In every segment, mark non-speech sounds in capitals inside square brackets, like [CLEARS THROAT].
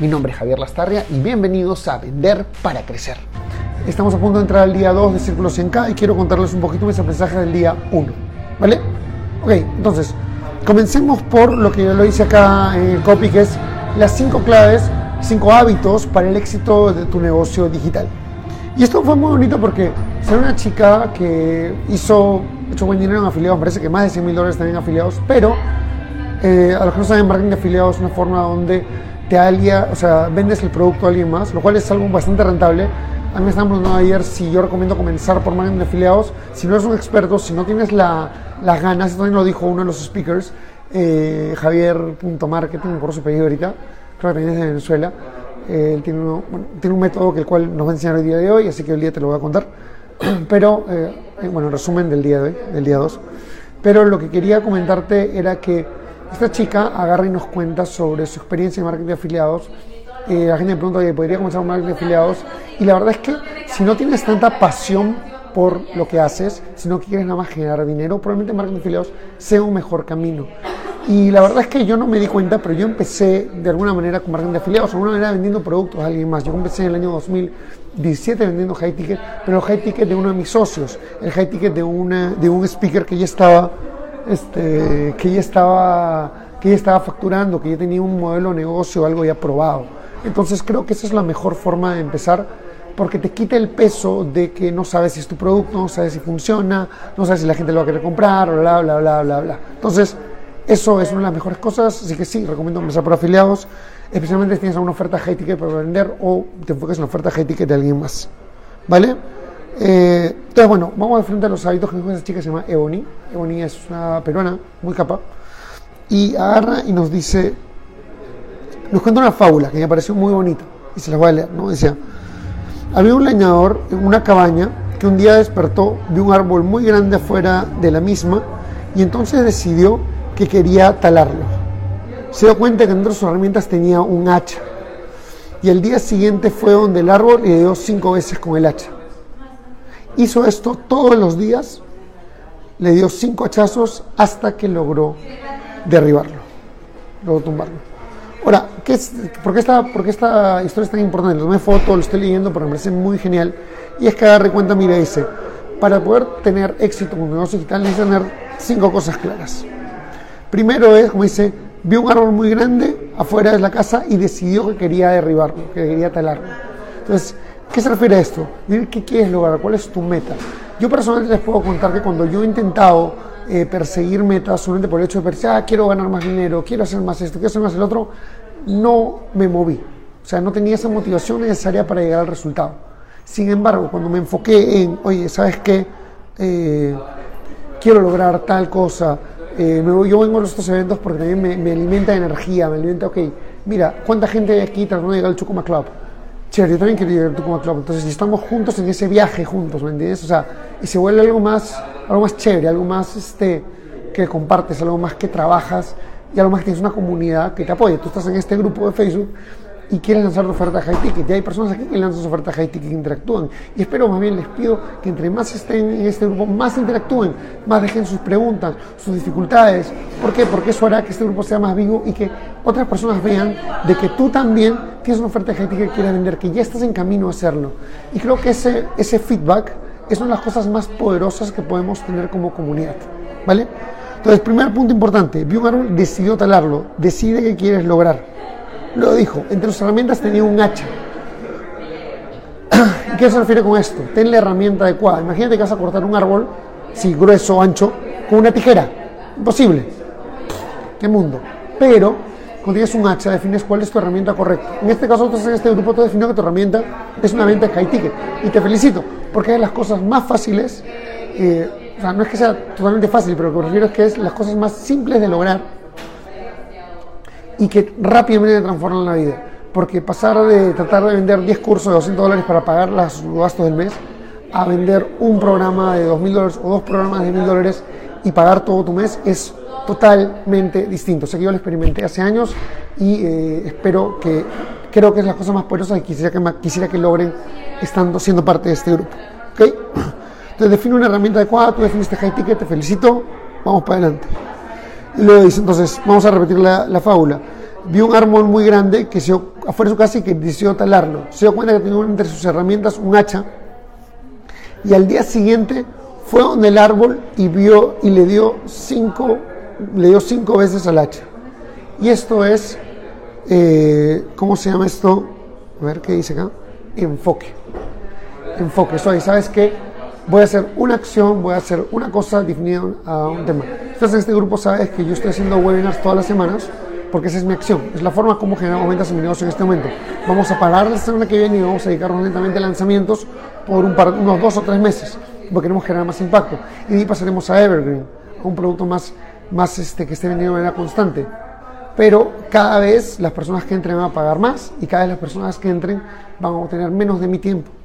Mi nombre es Javier Lastarria y bienvenidos a Vender para Crecer. Estamos a punto de entrar al día 2 de Círculo 100K y quiero contarles un poquito mis aprendizajes del día 1. ¿Vale? Ok, entonces, comencemos por lo que yo lo hice acá en el copy, que es las 5 claves, 5 hábitos para el éxito de tu negocio digital. Y esto fue muy bonito porque ser una chica que hizo, hecho buen dinero en afiliados, parece que más de 100 mil dólares también afiliados, pero eh, a los que no saben, marketing de afiliados es una forma donde te alia, o sea, vendes el producto a alguien más, lo cual es algo bastante rentable a mí me estaban preguntando ayer si yo recomiendo comenzar por marketing de afiliados. Si no eres un experto, si no tienes la, las ganas, esto también lo dijo uno de los speakers, eh, Javier.marketing, por su pedido ahorita, creo que también es de Venezuela. Eh, él tiene, tiene, un método que el cual nos va a enseñar el día de hoy, así que el día te lo voy a contar. [CLEARS THROAT] Pero, eh, bueno, resumen del día de hoy, del día 2. Pero lo que quería comentarte era que esta chica agarra y nos cuenta sobre su experiencia en marketing de afiliados eh, la gente me pregunta, oye, ¿podría comenzar un marketing de afiliados? Y la verdad es que si no tienes tanta pasión por lo que haces, si no quieres nada más generar dinero, probablemente marketing de afiliados sea un mejor camino. Y la verdad es que yo no me di cuenta, pero yo empecé de alguna manera con marketing de afiliados, de alguna manera vendiendo productos a alguien más. Yo empecé en el año 2017 vendiendo high ticket, pero high ticket de uno de mis socios, el high ticket de, una, de un speaker que ya estaba, este, que ya estaba, que ya estaba facturando, que ya tenía un modelo de negocio, algo ya probado. Entonces creo que esa es la mejor forma de empezar porque te quita el peso de que no sabes si es tu producto, no sabes si funciona, no sabes si la gente lo va a querer comprar, bla, bla, bla, bla, bla. Entonces, eso es una de las mejores cosas, así que sí, recomiendo empezar por afiliados, especialmente si tienes una oferta high ticket para vender o te enfocas en la oferta high ticket de alguien más. ¿Vale? Eh, entonces, bueno, vamos de frente a los hábitos que dijo esa chica, se llama Ebony. Ebony es una peruana muy capa. Y agarra y nos dice, nos cuenta una fábula que me pareció muy bonita y se la voy a leer, ¿no? Decía, había un leñador en una cabaña que un día despertó, de un árbol muy grande afuera de la misma y entonces decidió que quería talarlo. Se dio cuenta que dentro de sus herramientas tenía un hacha y el día siguiente fue donde el árbol le dio cinco veces con el hacha. Hizo esto todos los días, le dio cinco hachazos hasta que logró derribarlo, logró tumbarlo. Ahora, ¿qué es, por, qué esta, ¿por, esta, historia es tan importante? Le tomé foto, lo estoy leyendo porque me parece muy genial. Y es que agarre cuenta, mira, dice, para poder tener éxito con un negocio digital necesitas tener cinco cosas claras. Primero es, como dice, vio un árbol muy grande afuera de la casa y decidió que quería derribarlo, que quería talarlo. Entonces, ¿qué se refiere a esto? ¿Qué quieres lograr? ¿Cuál es tu meta? Yo personalmente les puedo contar que cuando yo he intentado eh, perseguir metas solamente por el hecho de pensar, ah, quiero ganar más dinero, quiero hacer más esto, quiero hacer más el otro, no me moví. O sea, no tenía esa motivación necesaria para llegar al resultado. Sin embargo, cuando me enfoqué en, oye, ¿sabes qué? Eh, quiero lograr tal cosa. Eh, yo vengo a estos eventos porque también me, alimenta de energía, me alimenta, ok, mira, ¿cuánta gente hay aquí tratando de llegar al Chucuma Club? Yo también quiero llegar al Chucuma Club. Entonces, si estamos juntos en ese viaje juntos, ¿me entiendes? O sea, y se vuelve algo más algo más chévere, algo más este, que compartes, algo más que trabajas y algo más que tienes una comunidad que te apoya. Tú estás en este grupo de Facebook y quieres lanzar tu oferta high ticket. Y hay personas aquí que lanzan su oferta high ticket que interactúan. Y espero más bien, les pido que entre más estén en este grupo, más interactúen, más dejen sus preguntas, sus dificultades. ¿Por qué? Porque eso hará que este grupo sea más vivo y que otras personas vean de que tú también tienes una oferta high ticket que quieres vender, que ya estás en camino a hacerlo. Y creo que ese, ese feedback es una de las cosas más poderosas que podemos tener como comunidad. ¿Vale? Entonces, primer punto importante, vio un decidió talarlo, decide qué quieres lograr. Lo dijo, entre sus herramientas tenía un hacha. ¿Y qué se refiere con esto? Ten la herramienta adecuada. Imagínate que vas a cortar un árbol, si grueso, ancho, con una tijera. Imposible. ¿Qué mundo? Pero cuando tienes un hacha, defines cuál es tu herramienta correcta. En este caso, en este grupo, tú definió que tu herramienta es una venta high ticket. Y te felicito, porque es las cosas más fáciles, eh, o sea, no es que sea totalmente fácil, pero lo que me refiero es que es las cosas más simples de lograr y que rápidamente transforman la vida. Porque pasar de tratar de vender 10 cursos de 200 dólares para pagar los gastos del mes a vender un programa de dos mil dólares o dos programas de mil dólares y pagar todo tu mes es totalmente distinto. Sé que yo lo experimenté hace años y eh, espero que, creo que es la cosa más poderosa y quisiera que, quisiera que logren estando siendo parte de este grupo. ¿ok? [CLEARS THROAT] Entonces define una herramienta adecuada, tú definiste high ticket, te felicito, vamos para adelante. Luego dice, entonces, vamos a repetir la, la fábula. Vio un árbol muy grande que se afuera de su casa y que decidió talarlo. Se dio cuenta que tenía entre sus herramientas un hacha y al día siguiente fue donde el árbol y vio y le dio cinco, le dio cinco veces al hacha. Y esto es, eh, ¿cómo se llama esto? A ver qué dice acá. Enfoque. Enfoque. Soy, ¿sabes qué? Voy a hacer una acción, voy a hacer una cosa definida a un tema. Entonces en este grupo sabes que yo estoy haciendo webinars todas las semanas porque esa es mi acción, es la forma como generamos ventas en mi negocio en este momento. Vamos a parar la semana que viene y vamos a dedicarnos lentamente a lanzamientos por un par, unos dos o tres meses, porque queremos generar más impacto. Y de ahí pasaremos a Evergreen, a un producto más, más este, que esté vendiendo de manera constante. Pero cada vez las personas que entren van a pagar más y cada vez las personas que entren van a obtener menos de mi tiempo.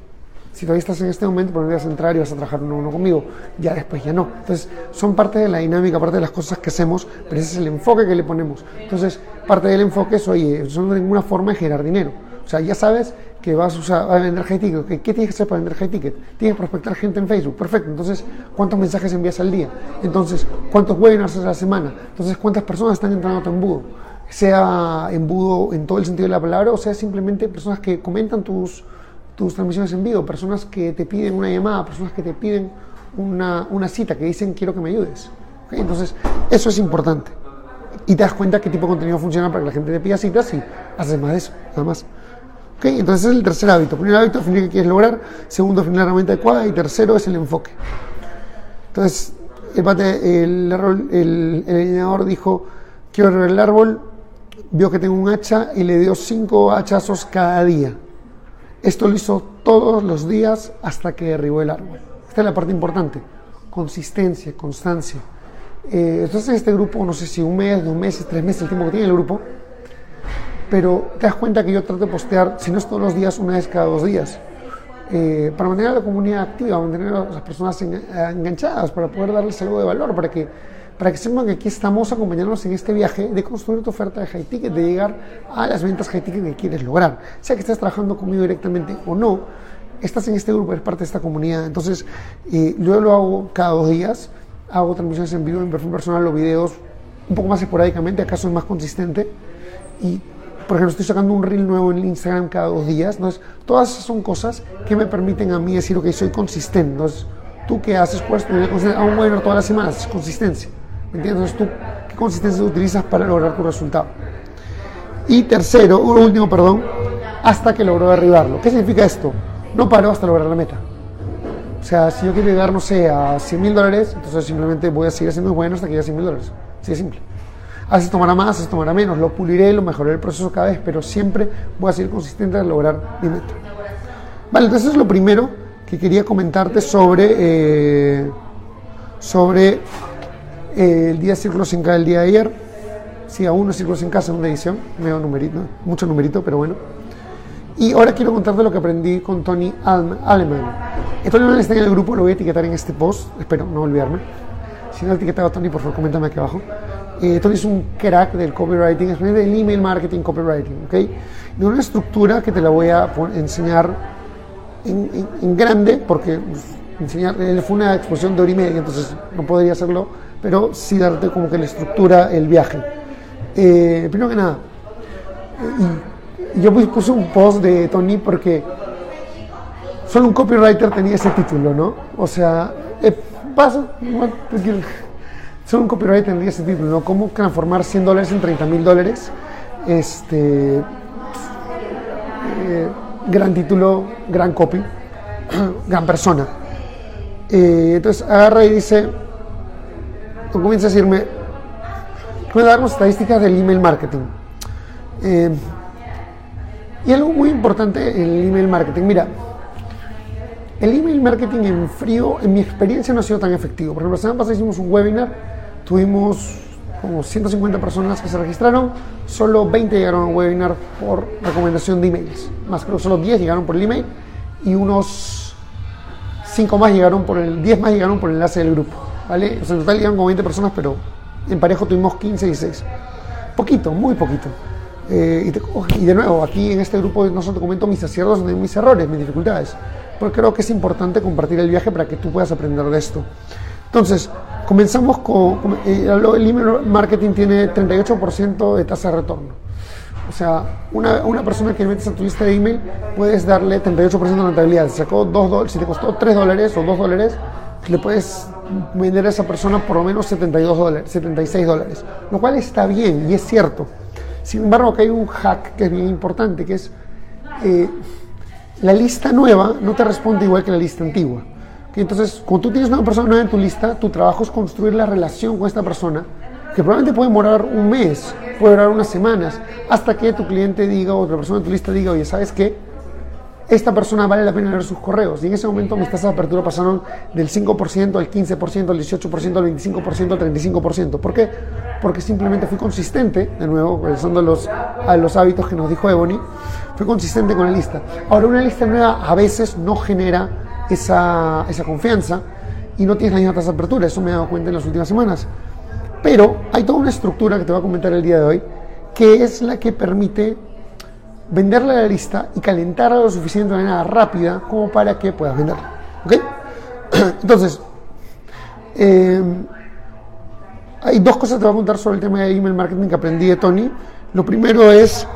Si todavía estás en este momento, podrías entrar y vas a trabajar uno a uno conmigo. Ya después ya no. Entonces, son parte de la dinámica, parte de las cosas que hacemos, pero ese es el enfoque que le ponemos. Entonces, parte del enfoque es, oye, eso no es ninguna forma de generar dinero. O sea, ya sabes que vas a, usar, a vender high ticket. ¿Qué tienes que hacer para vender high ticket? Tienes que prospectar gente en Facebook. Perfecto. Entonces, ¿cuántos mensajes envías al día? Entonces, ¿cuántos webinars a la semana? Entonces, ¿cuántas personas están entrando a tu embudo? Sea embudo en todo el sentido de la palabra o sea simplemente personas que comentan tus tus transmisiones en vivo, personas que te piden una llamada, personas que te piden una, una cita, que dicen quiero que me ayudes. Entonces, eso es importante. Y te das cuenta qué tipo de contenido funciona para que la gente te pida citas y haces más de eso, nada más. ¿Okay? Entonces, es el tercer hábito. Primer hábito, definir qué quieres lograr. Segundo, definir la herramienta adecuada. Y tercero, es el enfoque. Entonces, el, el, el, el dijo, quiero arreglar el árbol, vio que tengo un hacha y le dio cinco hachazos cada día. Esto lo hizo todos los días hasta que derribó el árbol. Esta es la parte importante. Consistencia, constancia. Eh, estás en este grupo, no sé si un mes, dos meses, tres meses, el tiempo que tiene el grupo, pero te das cuenta que yo trato de postear, si no es todos los días, una vez cada dos días, eh, para mantener a la comunidad activa, mantener a las personas enganchadas, para poder darles algo de valor, para que para que sepan que aquí estamos acompañándonos en este viaje de construir tu oferta de high ticket, de llegar a las ventas high ticket que quieres lograr. Sea que estés trabajando conmigo directamente o no, estás en este grupo, eres parte de esta comunidad. Entonces, eh, yo lo hago cada dos días, hago transmisiones en vivo en perfil personal o videos un poco más esporádicamente, acaso es más consistente. Y, por ejemplo, estoy sacando un reel nuevo en Instagram cada dos días. Entonces, todas esas son cosas que me permiten a mí decir, ok, soy consistente. Entonces, ¿tú qué haces? Pues, a un webinar todas las semanas, es consistencia. ¿Entiendes? tú, ¿qué consistencia utilizas para lograr tu resultado? Y tercero, último, perdón, hasta que logró derribarlo. ¿Qué significa esto? No paro hasta lograr la meta. O sea, si yo quiero llegar, no sé, a 100 mil dólares, entonces simplemente voy a seguir siendo bueno hasta que llegue a 100 mil dólares. Así de simple. A veces tomará más, a veces tomará menos, lo puliré, lo mejoraré el proceso cada vez, pero siempre voy a seguir consistente en lograr mi meta. Vale, entonces es lo primero que quería comentarte sobre, eh, sobre el día de círculos sin casa el día de ayer. Sí, aún no círculos en casa en una edición, medio numerito, mucho numerito, pero bueno. Y ahora quiero contarte lo que aprendí con Tony Aleman. Tony Aleman está en el grupo, lo voy a etiquetar en este post, espero no olvidarme. Si no etiquetado a Tony, por favor, coméntame aquí abajo. Eh, Tony es un crack del copywriting, es del email marketing copywriting, ¿ok? De una estructura que te la voy a enseñar en, en, grande, porque pues, enseñar, fue una exposición de hora y media, entonces no podría hacerlo pero sí darte como que la estructura, el viaje. Eh, primero que nada, yo puse un post de Tony porque solo un copywriter tenía ese título, ¿no? O sea, eh, pasa, solo un copywriter tenía ese título, ¿no? ¿Cómo transformar 100 dólares en 30 mil dólares? Este, eh, gran título, gran copy, [CLEARS THROAT] gran persona. entonces agarra y dice, comienza a decirme, voy a darnos estadísticas del email marketing. Eh, y algo muy importante en el email marketing, mira, el email marketing en frío, en mi experiencia, no ha sido tan efectivo. Por ejemplo, la semana pasada hicimos un webinar, tuvimos como 150 personas que se registraron, solo 20 llegaron al webinar por recomendación de emails, más creo que solo 10 llegaron por el email y unos 5 más llegaron por el, 10 más llegaron por el enlace del grupo, ¿vale? O sea, en total llegaron como 20 personas, pero en parejo tuvimos 15 y 6. Poquito, muy poquito. Eh, y, de nuevo, aquí en este grupo no solo te comento mis aciertos, sino mis errores, mis dificultades. Porque creo que es importante compartir el viaje para que tú puedas aprender de esto. Entonces, comenzamos con, eh, el email marketing tiene 38% de tasa de retorno. O sea, una, una, persona que metes a tu lista de email puedes darle 38% de rentabilidad. Si, sacó dos si te costó 3 dólares o 2 dólares, le puedes vender a esa persona por lo menos 72 dólares, 76 dólares. Lo cual está bien y es cierto. Sin embargo, acá hay un hack que es bien importante, que es eh, la lista nueva no te responde igual que la lista antigua. Entonces, cuando tú tienes una persona nueva en tu lista, tu trabajo es construir la relación con esta persona, que probablemente puede demorar un mes, puede durar unas semanas, hasta que tu cliente diga, o otra persona en tu lista diga, oye, ¿sabes qué? Esta persona vale la pena leer sus correos. Y en ese momento mis tasas de apertura pasaron del 5% al 15%, al 18%, al 25%, al 35%. ¿Por qué? Porque simplemente fui consistente, de nuevo, regresando a los, a los hábitos que nos dijo Ebony, fui consistente con la lista. Ahora, una lista nueva a veces no genera esa, esa confianza y no tienes la misma tasa de apertura. Eso me he dado cuenta en las últimas semanas. Pero hay toda una estructura que te voy a comentar el día de hoy, que es la que permite venderla a la lista y calentarla lo suficiente de manera rápida como para que puedas venderla. ¿Ok? [CLEARS THROAT] Entonces, eh, hay dos cosas que te voy a contar sobre el tema de email marketing que aprendí de Tony. Lo primero es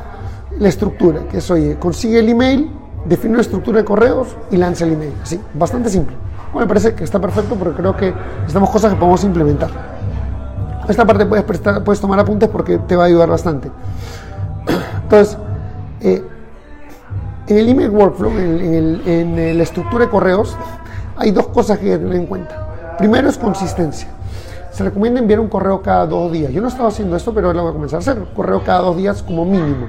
la estructura, que es, oye, consigue el email, define una estructura de correos y lanza el email. Así, bastante simple. Bueno, me parece que está perfecto porque creo que necesitamos cosas que podemos implementar. Esta parte puedes, prestar, puedes tomar apuntes porque te va a ayudar bastante. [CLEARS THROAT] Entonces, eh, en el email workflow, en, la estructura de correos, hay dos cosas que tener en cuenta. Primero es consistencia. Se recomienda enviar un correo cada dos días. Yo no estaba haciendo esto, pero lo voy a comenzar a hacer. Correo cada dos días como mínimo.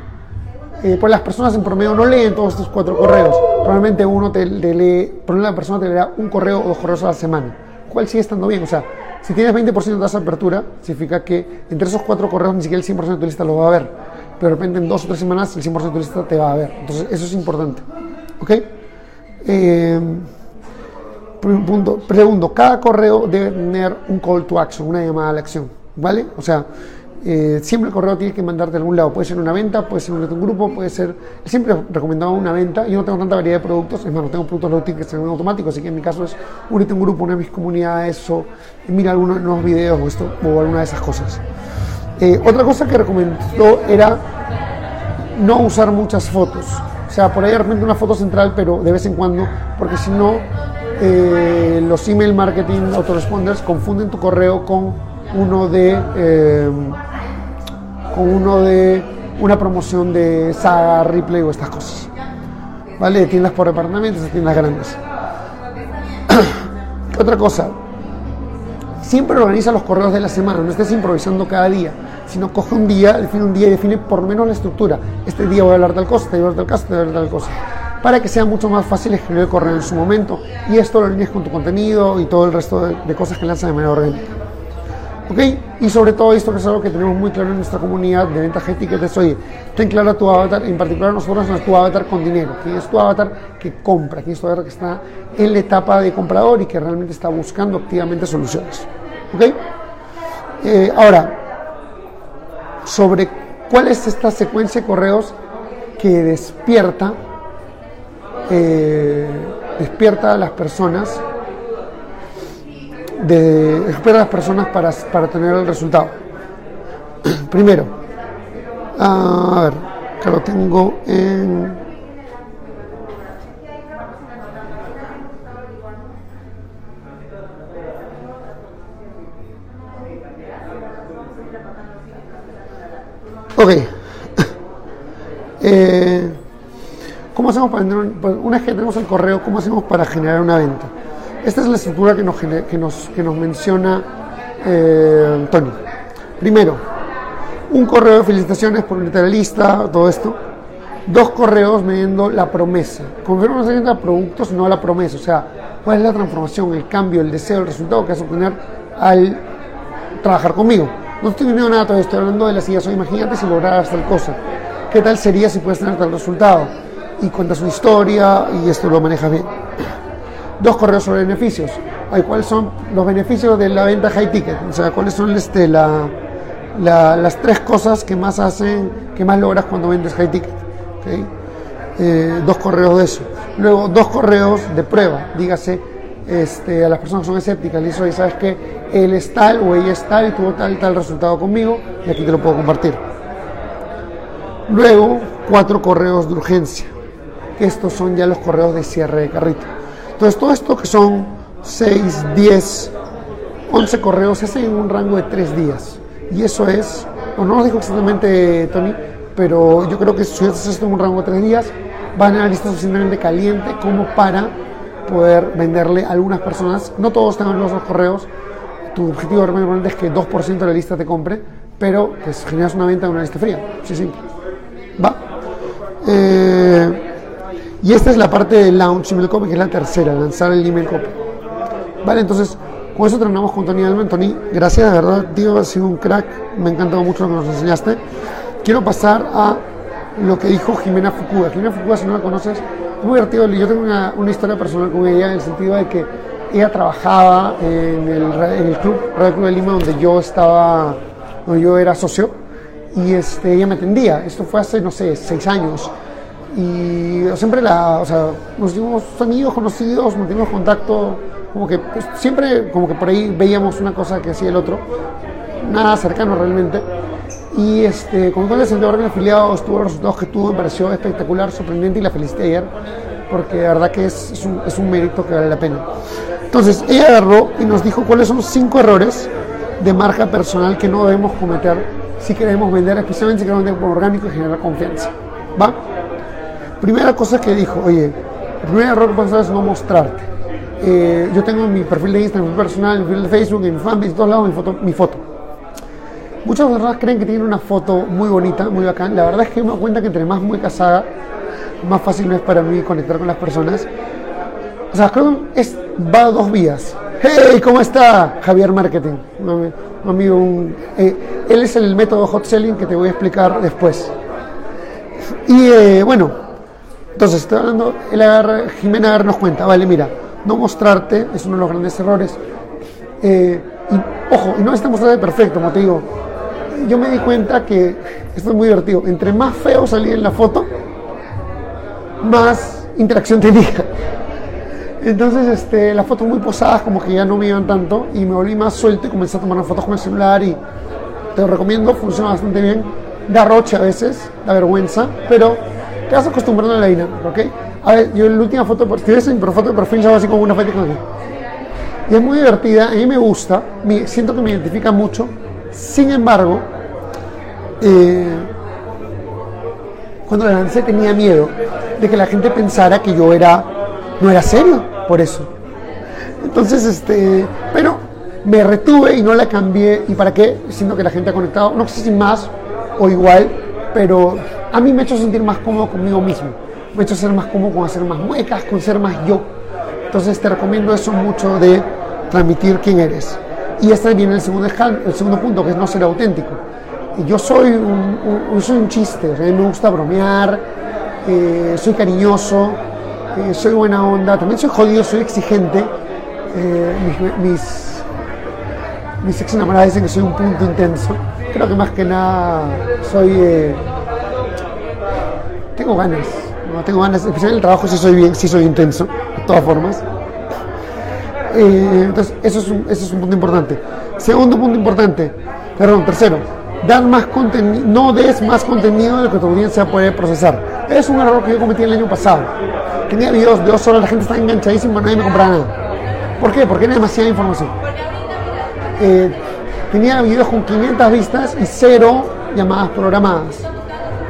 Eh, pues las personas en promedio no leen todos estos cuatro correos. Probablemente uno te, lee, por una persona te leerá un correo o dos correos a la semana. ¿Cuál sigue estando bien? O sea, si tienes 20% de tasa de apertura, significa que entre esos cuatro correos ni siquiera el 100% de tu lista lo va a ver. Pero de repente en dos o tres semanas el 100% de tu lista te va a ver. Entonces eso es importante. ¿Ok? Eh, punto. Pregunto, cada correo debe tener un call to action, una llamada a la acción. ¿Vale? O sea, eh, siempre el correo tiene que mandarte de algún lado. Puede ser una venta, puede ser un grupo, puede ser. Siempre recomendado una venta. Yo no tengo tanta variedad de productos, es más, no tengo productos routing que sean automáticos, así que en mi caso es únete un grupo, una de mis comunidades o mira algunos nuevos videos o, esto, o alguna de esas cosas. Eh, otra cosa que recomendó era no usar muchas fotos. O sea, por ahí de repente una foto central, pero de vez en cuando, porque si no, eh, los email marketing autoresponders confunden tu correo con uno de con uno de una promoción de saga, replay o estas cosas. ¿Vale? Tiendas por departamentos, de tiendas grandes. [CLEARS THROAT] Otra cosa, siempre organiza los correos de la semana, no estés improvisando cada día, sino coge un día, define un día y define por menos la estructura. Este día voy a hablar tal cosa, este día voy a hablar tal cosa, este día voy a hablar tal cosa. Para que sea mucho más fácil escribir el correo en su momento y esto lo alinees con tu contenido y todo el resto de, de cosas que lanzas de manera orgánica. ¿Ok? Y sobre todo esto que es algo que tenemos muy claro en nuestra comunidad de venta que es, oye, ten claro tu avatar, en particular nosotros es tu avatar con dinero, quién es tu avatar que compra, quién es tu avatar que está en la etapa de comprador y que realmente está buscando activamente soluciones. ¿Ok? Eh, ahora, sobre cuál es esta secuencia de correos que despierta, eh, despierta a las personas de esperar a las personas para, para tener el resultado. [CLEARS THROAT] Primero, a ver, que lo tengo en... Ok. [LAUGHS] Eh, ¿Cómo hacemos para? Pues, una vez que tenemos el correo, ¿cómo hacemos para generar una venta? Esta es la estructura que nos, que nos, que nos menciona eh, Tony. Primero, un correo de felicitaciones por unirte todo esto. Dos correos mediendo la promesa. Confirma no a productos, no la promesa. O sea, cuál es la transformación, el cambio, el deseo, el resultado que vas a obtener al trabajar conmigo. No estoy viendo nada todavía, estoy hablando de las ideas. imagínate si lograras tal cosa. ¿Qué tal sería si puedes tener tal resultado? Y cuentas una historia y esto lo manejas bien. [CLEARS THROAT] dos correos sobre beneficios. ¿Cuáles son los beneficios de la venta high ticket? O sea, ¿cuáles son este, la, la- las tres cosas que más hacen, que más logras cuando vendes high ticket? Eh, dos correos de eso. Luego, dos correos de prueba. Dígase este, a las personas que son escépticas, le dice, "Oye, ¿sabes que Él es tal o ella es tal y tuvo tal tal resultado conmigo y aquí te lo puedo compartir. Luego, cuatro correos de urgencia. Estos son ya los correos de cierre de carrito. Entonces, todo esto que son 6, 10, 11 correos se hacen en un rango de 3 días. Y eso es, bueno, no lo dijo exactamente Tony, pero yo creo que si haces esto en un rango de 3 días, van a lista suficientemente caliente como para poder venderle a algunas personas. No todos tengan los correos. Tu objetivo realmente es que 2% de la lista te compre, pero pues generas una venta en una lista fría. Sí, sí. Va. Eh, y esta es la parte de launch email copy, que es la tercera, lanzar el email copy. Vale, entonces con eso terminamos con Tony Almen. Tony, gracias, de verdad, tío, has sido un crack. Me ha encantado mucho lo que nos enseñaste. Quiero pasar a lo que dijo Jimena Fukuda. Jimena Fukuda, si no la conoces, es muy divertido. Yo tengo una, historia personal con ella en el sentido de que ella trabajaba en el, club, Radio Club de Lima, donde yo estaba, donde yo era socio, y este, ella me atendía. Esto fue hace, no sé, seis años. Y siempre la, o sea, nos hicimos amigos, conocidos, mantuvimos contacto, como que pues, siempre, como que por ahí veíamos una cosa que hacía el otro, nada cercano realmente. Y este, como en el afiliado, estuvo los resultados que tuvo, me pareció espectacular, sorprendente y la felicité ayer, porque de verdad que es, es un, es un mérito que vale la pena. Entonces, ella agarró y nos dijo cuáles son cinco errores de marca personal que no debemos cometer si queremos vender, especialmente si queremos vender por orgánico y generar confianza. ¿Va? Primera cosa que dijo, oye, el primer error que puedes hacer es no mostrarte. Eh, yo tengo mi perfil de Instagram, mi personal, mi perfil de Facebook, en mi fanpage, todos lados mi foto. Mi foto. Muchas personas creen que tienen una foto muy bonita, muy bacán. La verdad es que me doy cuenta que entre más muy casada, más fácil es para mí conectar con las personas. O sea, creo que es, va dos vías. ¡Hey! ¿Cómo está Javier Marketing? Un, ami- un amigo, un- eh, él es el método hot selling que te voy a explicar después. Y eh, bueno, entonces, estoy hablando, él agarra, Jimena agarra nos cuenta, vale, mira, no mostrarte es uno de los grandes errores. Eh, ojo, y no está mostrarte perfecto, como te digo. Yo me di cuenta que esto es muy divertido. Entre más feo salía en la foto, más interacción tenía. Entonces, este, las fotos muy posadas como que ya no me iban tanto y me volví más suelto y comencé a tomar fotos con el celular y te lo recomiendo, funciona bastante bien. Da roche a veces, da vergüenza, pero te vas acostumbrando a la dinámica, ¿ok? A ver, yo en la última foto, si ves mi foto de perfil, así como una foto aquí. Y es muy divertida, a mí me gusta, siento que me identifica mucho. Sin embargo, eh, cuando la lancé tenía miedo de que la gente pensara que yo era no era serio por eso. Entonces, este, pero me retuve y no la cambié. ¿Y para qué? Siendo que la gente ha conectado, no sé si más o igual, pero a mí me ha hecho sentir más cómodo conmigo mismo. Me ha hecho ser más cómodo con hacer más muecas, con ser más yo. Entonces te recomiendo eso mucho de transmitir quién eres. Y este viene el segundo, el segundo punto, que es no ser auténtico. Yo soy un, soy un chiste, a mí me gusta bromear, eh, soy cariñoso, eh, soy buena onda, también soy jodido, soy exigente. Eh, mis, mis, ex enamoradas dicen que soy un punto intenso. Creo que más que nada soy... eh, tengo ganas, no tengo ganas, especialmente en el trabajo sí soy bien, sí soy intenso, de todas formas. Eh, entonces, eso es, un, eso es un punto importante. Segundo punto importante, perdón, tercero, dar más contenido, no des más contenido de lo que tu audiencia puede procesar. Es un error que yo cometí el año pasado. Tenía videos de dos horas, la gente estaba enganchadísima, nadie me compraba nada. ¿Por qué? Porque era demasiada información. Eh, tenía videos con 500 vistas y cero llamadas programadas.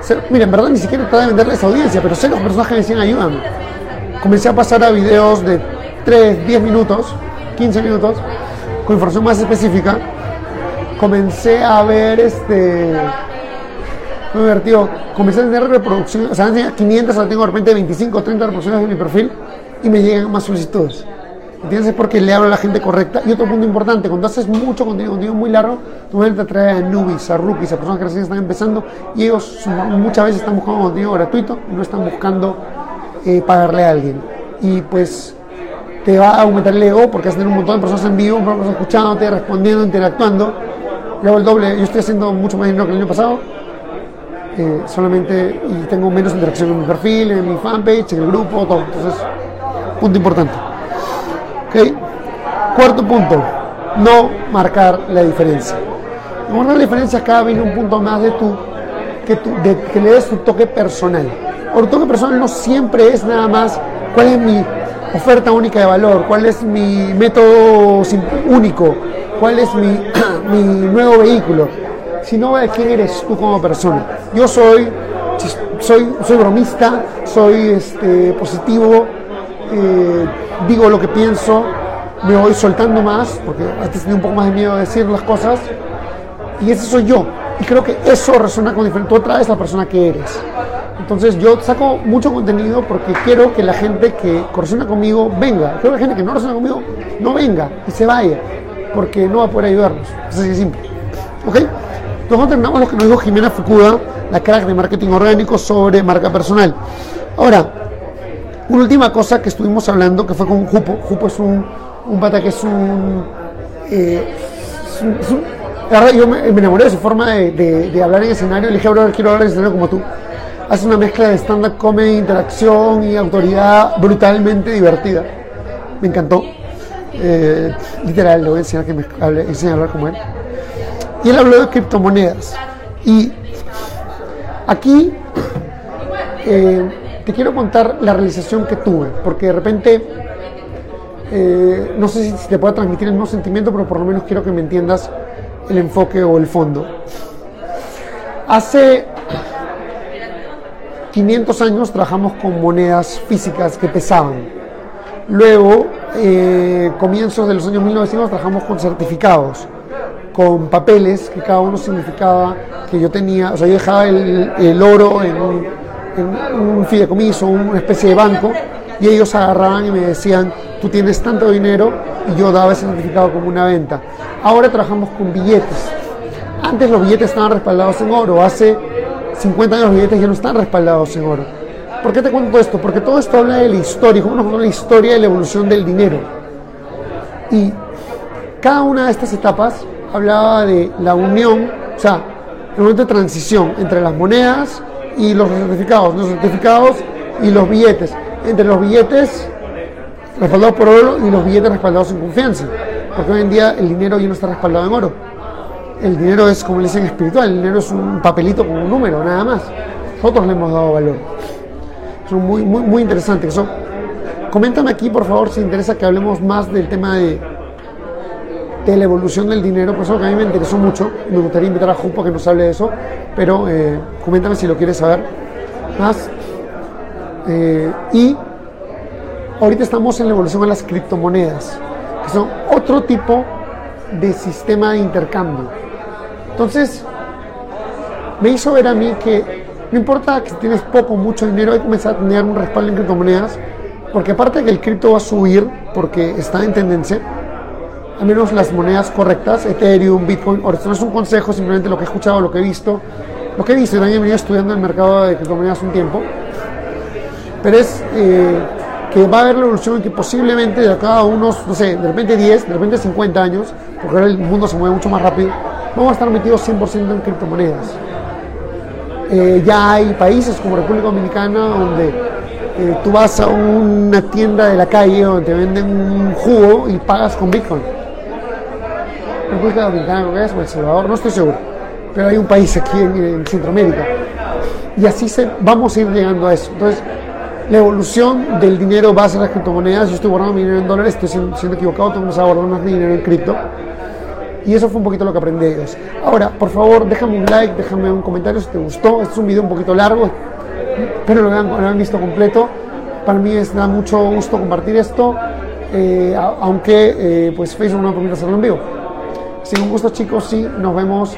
Cero- mira, en verdad ni siquiera trataba de venderle a audiencia, pero cero personas que me decían ayúdame. Comencé a pasar a videos de 3, 10 minutos, 15 minutos, con información más específica. Comencé a ver este. Muy divertido. Comencé a tener reproducciones, o sea, tenía 500, ahora tengo de repente 25 o 30 reproducciones de mi perfil y me llegan más solicitudes. ¿Entiendes? Es porque le hablo a la gente correcta. Y otro punto importante, cuando haces mucho contenido, contenido muy largo, mente atrae a newbies, a rookies, a personas que recién están empezando y ellos muchas veces están buscando contenido gratuito y no están buscando eh, pagarle a alguien. Y pues te va a aumentar el ego porque vas a tener un montón de personas en vivo, personas escuchándote, respondiendo, interactuando. Yo el doble, yo estoy haciendo mucho más dinero que el año pasado. eh, solamente y tengo menos interacción en mi perfil, en mi fanpage, en el grupo, todo. Entonces, punto importante. Ok. Cuarto punto, no marcar la diferencia. No marcar la diferencia acá viene un punto más de tu, que, tu, de, que le des tu toque personal. Por toque personal no siempre es nada más cuál es mi oferta única de valor, cuál es mi método único, cuál es mi, [CLEARS THROAT] mi nuevo vehículo, sino de quién eres tú como persona. Yo soy, soy, bromista, soy este, positivo, eh, digo lo que pienso, me voy soltando más, porque antes tenía un poco más de miedo de decir las cosas, y ese soy yo. Y creo que eso resuena con diferente. Tú atraes la persona que eres. Entonces yo saco mucho contenido porque quiero que la gente que resuena conmigo venga. Quiero que la gente que no resuena conmigo no venga y se vaya, porque no va a poder ayudarnos. Es así de simple. ¿Ok? Entonces terminamos lo que nos dijo Jimena Fukuda, la crack de marketing orgánico sobre marca personal. Ahora, una última cosa que estuvimos hablando, que fue con Jupo. Jupo es un, un pata que es un... eh, es un- es un- yo me, me enamoré de su forma de, de- de hablar en escenario. Le dije, bro, quiero hablar en escenario como tú. Hace una mezcla de stand-up comedy, interacción y autoridad brutalmente divertida. Me encantó. Eh, literal, le voy a enseñar que me hable, a hablar como él. Y él habló de criptomonedas. Y aquí eh, te quiero contar la realización que tuve, porque de repente, eh, no sé si, te puedo transmitir el mismo sentimiento, pero por lo menos quiero que me entiendas el enfoque o el fondo. Hace 500 años trabajamos con monedas físicas que pesaban. Luego, eh, comienzos de los años 1900, trabajamos con certificados, con papeles que cada uno significaba que yo tenía, o sea, yo dejaba el, el oro en un, en un fideicomiso, una especie de banco, y ellos agarraban y me decían, tú tienes tanto dinero, y yo daba ese certificado como una venta. Ahora trabajamos con billetes. Antes los billetes estaban respaldados en oro, hace 50 años los billetes ya no están respaldados en oro. ¿Por qué te cuento esto? Porque todo esto habla de la historia, cómo nos la historia de la evolución del dinero. Y cada una de estas etapas hablaba de la unión, o sea, el momento de transición entre las monedas y los certificados, los certificados y los billetes, entre los billetes respaldados por oro y los billetes respaldados en confianza, porque hoy en día el dinero ya no está respaldado en oro. El dinero es, como le dicen, espiritual, el dinero es un papelito con un número, nada más. Nosotros le hemos dado valor. Es muy, muy, muy interesante. Coméntame aquí, por favor, si interesa que hablemos más del tema de, de la evolución del dinero, por eso que a mí me interesó mucho. Me gustaría invitar a Jupo a que nos hable de eso, pero eh, coméntame si lo quieres saber más. Eh, y ahorita estamos en la evolución de las criptomonedas, que son otro tipo de sistema de intercambio. Entonces, me hizo ver a mí que no importa que tienes poco o mucho dinero, hay que comenzar a tener un respaldo en criptomonedas, porque aparte de que el cripto va a subir, porque está en tendencia, al menos las monedas correctas, Ethereum, Bitcoin, ahora esto no es un consejo, simplemente lo que he escuchado, lo que he visto, lo que he visto, también he estudiando el mercado de criptomonedas un tiempo, pero es eh, que va a haber la evolución que posiblemente de acá a unos, no sé, de repente 10, de repente 50 años, porque ahora el mundo se mueve mucho más rápido, vamos a estar metidos 100% en criptomonedas. Eh, ya hay países como República Dominicana donde eh, tú vas a una tienda de la calle donde te venden un jugo y pagas con Bitcoin. República Dominicana que es, o El Salvador, no estoy seguro, pero hay un país aquí en, en Centroamérica. Y así se, vamos a ir llegando a eso. Entonces, la evolución del dinero va a ser las criptomonedas. Yo estoy guardando dinero en dólares, estoy siendo, siendo equivocado, que empezar a guardar más dinero en cripto. Y eso fue un poquito lo que aprendí de ellos. Ahora, por favor, déjame un like, déjame un comentario si te gustó. Este es un video un poquito largo, pero lo hayan, lo hayan visto completo. Para mí es, da mucho gusto compartir esto, eh, aunque eh, pues Facebook no me permite hacerlo en vivo. Que un gusto chicos, sí, nos vemos.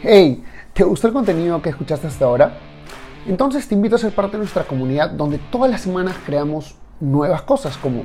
Hey, ¿te gustó el contenido que escuchaste hasta ahora? Entonces te invito a ser parte de nuestra comunidad donde todas las semanas creamos nuevas cosas como